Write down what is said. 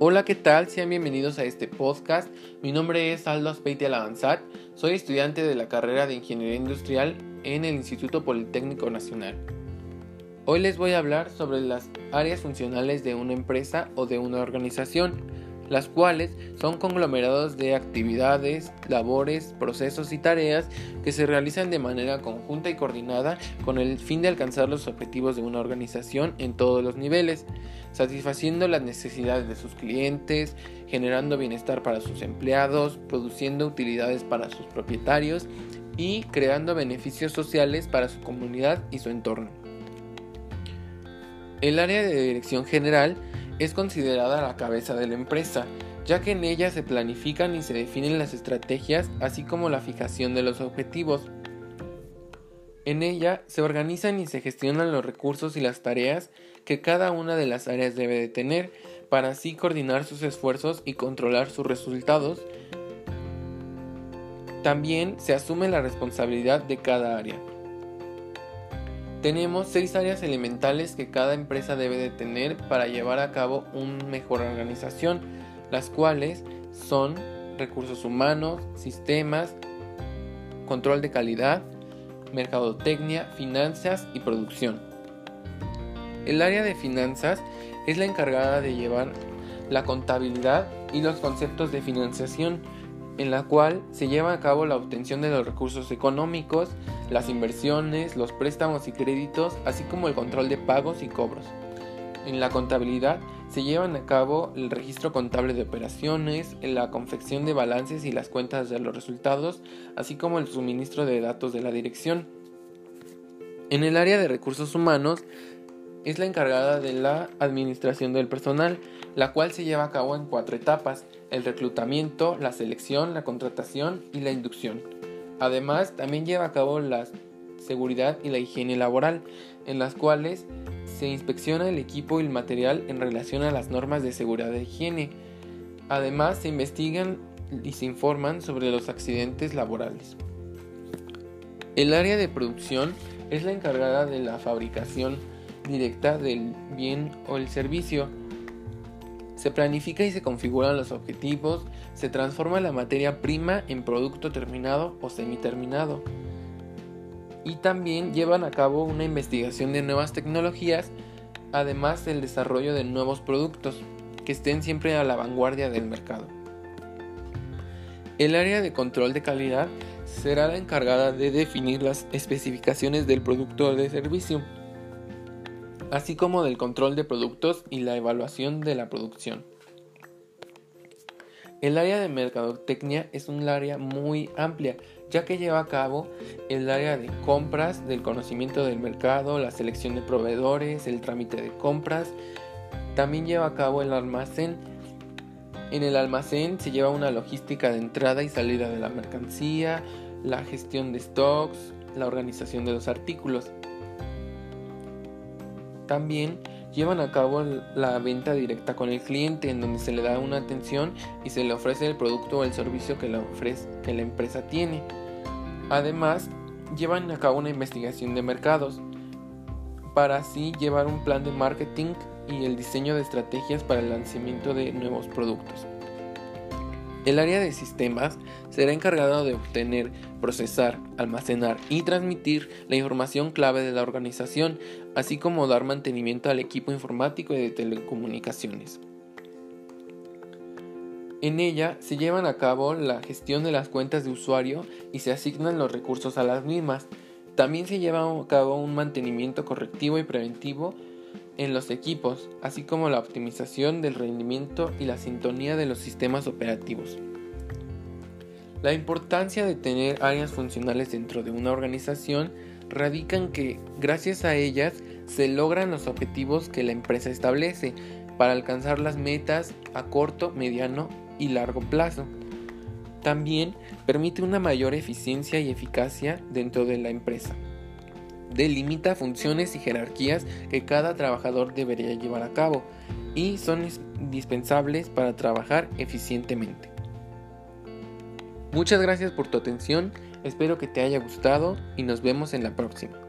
Hola, ¿qué tal? Sean bienvenidos a este podcast. Mi nombre es Aldo Aspeite Alabanzat. Soy estudiante de la carrera de Ingeniería Industrial en el Instituto Politécnico Nacional. Hoy les voy a hablar sobre las áreas funcionales de una empresa o de una organización las cuales son conglomerados de actividades, labores, procesos y tareas que se realizan de manera conjunta y coordinada con el fin de alcanzar los objetivos de una organización en todos los niveles, satisfaciendo las necesidades de sus clientes, generando bienestar para sus empleados, produciendo utilidades para sus propietarios y creando beneficios sociales para su comunidad y su entorno. El área de dirección general es considerada la cabeza de la empresa, ya que en ella se planifican y se definen las estrategias, así como la fijación de los objetivos. En ella se organizan y se gestionan los recursos y las tareas que cada una de las áreas debe de tener, para así coordinar sus esfuerzos y controlar sus resultados. También se asume la responsabilidad de cada área. Tenemos seis áreas elementales que cada empresa debe de tener para llevar a cabo una mejor organización, las cuales son recursos humanos, sistemas, control de calidad, mercadotecnia, finanzas y producción. El área de finanzas es la encargada de llevar la contabilidad y los conceptos de financiación, en la cual se lleva a cabo la obtención de los recursos económicos, las inversiones, los préstamos y créditos, así como el control de pagos y cobros. En la contabilidad se llevan a cabo el registro contable de operaciones, la confección de balances y las cuentas de los resultados, así como el suministro de datos de la dirección. En el área de recursos humanos es la encargada de la administración del personal, la cual se lleva a cabo en cuatro etapas, el reclutamiento, la selección, la contratación y la inducción. Además, también lleva a cabo la seguridad y la higiene laboral, en las cuales se inspecciona el equipo y el material en relación a las normas de seguridad e higiene. Además, se investigan y se informan sobre los accidentes laborales. El área de producción es la encargada de la fabricación directa del bien o el servicio. Se planifica y se configuran los objetivos, se transforma la materia prima en producto terminado o semiterminado. Y también llevan a cabo una investigación de nuevas tecnologías, además del desarrollo de nuevos productos que estén siempre a la vanguardia del mercado. El área de control de calidad será la encargada de definir las especificaciones del producto o de servicio así como del control de productos y la evaluación de la producción. El área de mercadotecnia es un área muy amplia, ya que lleva a cabo el área de compras, del conocimiento del mercado, la selección de proveedores, el trámite de compras. También lleva a cabo el almacén. En el almacén se lleva una logística de entrada y salida de la mercancía, la gestión de stocks, la organización de los artículos. También llevan a cabo la venta directa con el cliente en donde se le da una atención y se le ofrece el producto o el servicio que la, empresa tiene. Además, llevan a cabo una investigación de mercados para así llevar un plan de marketing y el diseño de estrategias para el lanzamiento de nuevos productos. El área de sistemas será encargado de obtener, procesar, almacenar y transmitir la información clave de la organización, así como dar mantenimiento al equipo informático y de telecomunicaciones. En ella se llevan a cabo la gestión de las cuentas de usuario y se asignan los recursos a las mismas. También se lleva a cabo un mantenimiento correctivo y preventivo en los equipos, así como la optimización del rendimiento y la sintonía de los sistemas operativos. La importancia de tener áreas funcionales dentro de una organización radica en que gracias a ellas se logran los objetivos que la empresa establece para alcanzar las metas a corto, mediano y largo plazo. También permite una mayor eficiencia y eficacia dentro de la empresa delimita funciones y jerarquías que cada trabajador debería llevar a cabo y son indispensables para trabajar eficientemente. Muchas gracias por tu atención, espero que te haya gustado y nos vemos en la próxima.